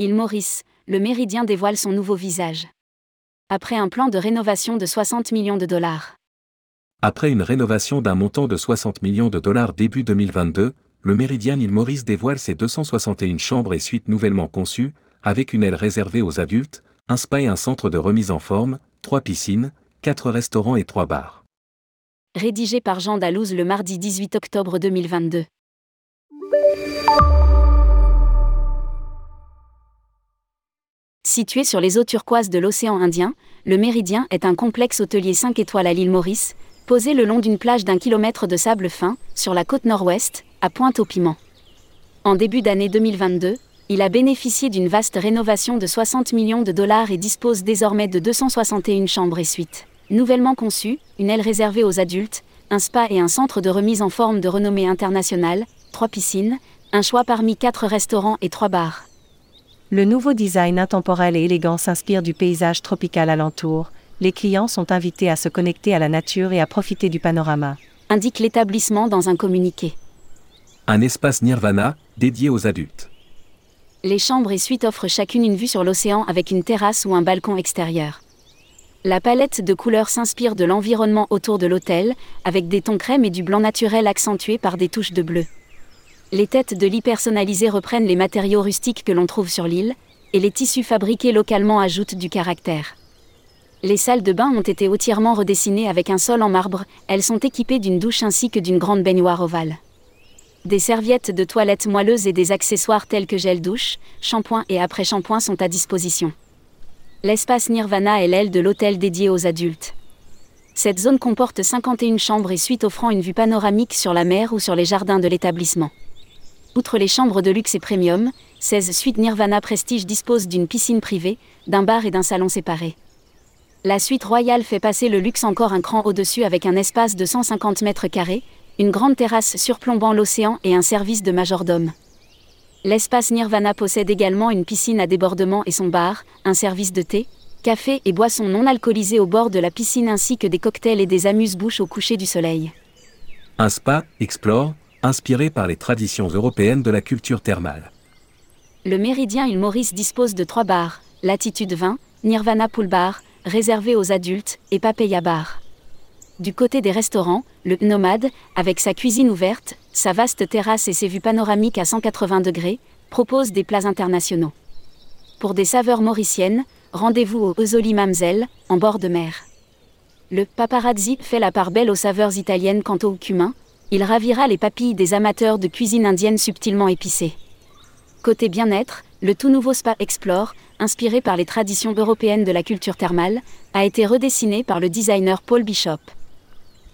Île Maurice, le Méridien dévoile son nouveau visage. Après un plan de rénovation de 60 millions de dollars. Après une rénovation d'un montant de 60 millions de dollars début 2022, le Méridien Île Maurice dévoile ses 261 chambres et suites nouvellement conçues, avec une aile réservée aux adultes, un spa et un centre de remise en forme, trois piscines, quatre restaurants et trois bars. Rédigé par Jean Dalouse le mardi 18 octobre 2022. Situé sur les eaux turquoises de l'océan Indien, le Méridien est un complexe hôtelier 5 étoiles à l'île Maurice, posé le long d'une plage d'un kilomètre de sable fin, sur la côte nord-ouest, à Pointe-au-Piment. En début d'année 2022, il a bénéficié d'une vaste rénovation de 60 millions de dollars et dispose désormais de 261 chambres et suites. Nouvellement conçues, une aile réservée aux adultes, un spa et un centre de remise en forme de renommée internationale, trois piscines, un choix parmi quatre restaurants et trois bars. Le nouveau design intemporel et élégant s'inspire du paysage tropical alentour. Les clients sont invités à se connecter à la nature et à profiter du panorama. Indique l'établissement dans un communiqué. Un espace Nirvana, dédié aux adultes. Les chambres et suites offrent chacune une vue sur l'océan avec une terrasse ou un balcon extérieur. La palette de couleurs s'inspire de l'environnement autour de l'hôtel, avec des tons crème et du blanc naturel accentués par des touches de bleu les têtes de lit personnalisées reprennent les matériaux rustiques que l'on trouve sur l'île, et les tissus fabriqués localement ajoutent du caractère. Les salles de bain ont été entièrement redessinées avec un sol en marbre, elles sont équipées d'une douche ainsi que d'une grande baignoire ovale. Des serviettes de toilette moelleuses et des accessoires tels que gel douche, shampoing et après-shampoing sont à disposition. L'espace Nirvana est l'aile de l'hôtel dédié aux adultes. Cette zone comporte 51 chambres et suites offrant une vue panoramique sur la mer ou sur les jardins de l'établissement. Outre les chambres de luxe et premium, 16 suites Nirvana Prestige disposent d'une piscine privée, d'un bar et d'un salon séparé. La suite royale fait passer le luxe encore un cran au-dessus avec un espace de 150 mètres carrés, une grande terrasse surplombant l'océan et un service de majordome. L'espace Nirvana possède également une piscine à débordement et son bar, un service de thé, café et boissons non alcoolisées au bord de la piscine ainsi que des cocktails et des amuse-bouches au coucher du soleil. Un spa, Explore, inspiré par les traditions européennes de la culture thermale. Le Méridien Île Maurice dispose de trois bars, Latitude 20, Nirvana Pool Bar, réservé aux adultes, et Papeya Bar. Du côté des restaurants, le Nomade, avec sa cuisine ouverte, sa vaste terrasse et ses vues panoramiques à 180 degrés, propose des plats internationaux. Pour des saveurs mauriciennes, rendez-vous au Ozoli Mamzel, en bord de mer. Le paparazzi fait la part belle aux saveurs italiennes quant au cumin, il ravira les papilles des amateurs de cuisine indienne subtilement épicée. Côté bien-être, le tout nouveau Spa Explore, inspiré par les traditions européennes de la culture thermale, a été redessiné par le designer Paul Bishop.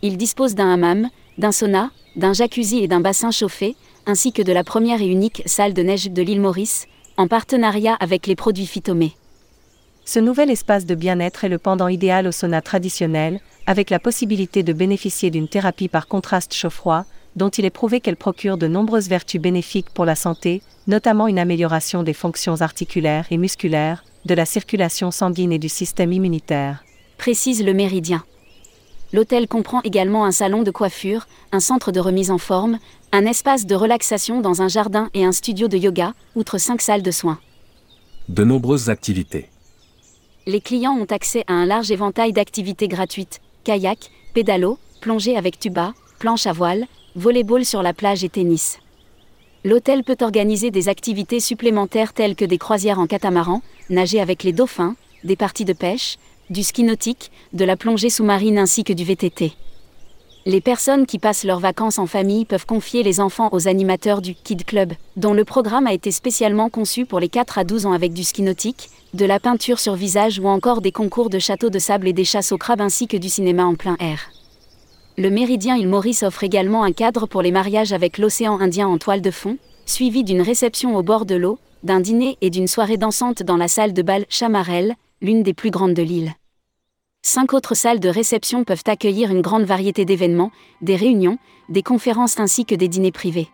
Il dispose d'un hammam, d'un sauna, d'un jacuzzi et d'un bassin chauffé, ainsi que de la première et unique salle de neige de l'île Maurice, en partenariat avec les produits Phytomé. Ce nouvel espace de bien-être est le pendant idéal au sauna traditionnel, avec la possibilité de bénéficier d'une thérapie par contraste chaud-froid, dont il est prouvé qu'elle procure de nombreuses vertus bénéfiques pour la santé, notamment une amélioration des fonctions articulaires et musculaires, de la circulation sanguine et du système immunitaire. Précise le méridien. L'hôtel comprend également un salon de coiffure, un centre de remise en forme, un espace de relaxation dans un jardin et un studio de yoga, outre cinq salles de soins. De nombreuses activités. Les clients ont accès à un large éventail d'activités gratuites, kayak, pédalo, plongée avec tuba, planche à voile, volleyball sur la plage et tennis. L'hôtel peut organiser des activités supplémentaires telles que des croisières en catamaran, nager avec les dauphins, des parties de pêche, du ski nautique, de la plongée sous-marine ainsi que du VTT. Les personnes qui passent leurs vacances en famille peuvent confier les enfants aux animateurs du Kid Club, dont le programme a été spécialement conçu pour les 4 à 12 ans avec du ski nautique, de la peinture sur visage ou encore des concours de châteaux de sable et des chasses au crabe ainsi que du cinéma en plein air. Le Méridien Île Maurice offre également un cadre pour les mariages avec l'océan Indien en toile de fond, suivi d'une réception au bord de l'eau, d'un dîner et d'une soirée dansante dans la salle de bal Chamarel, l'une des plus grandes de l'île. Cinq autres salles de réception peuvent accueillir une grande variété d'événements, des réunions, des conférences ainsi que des dîners privés.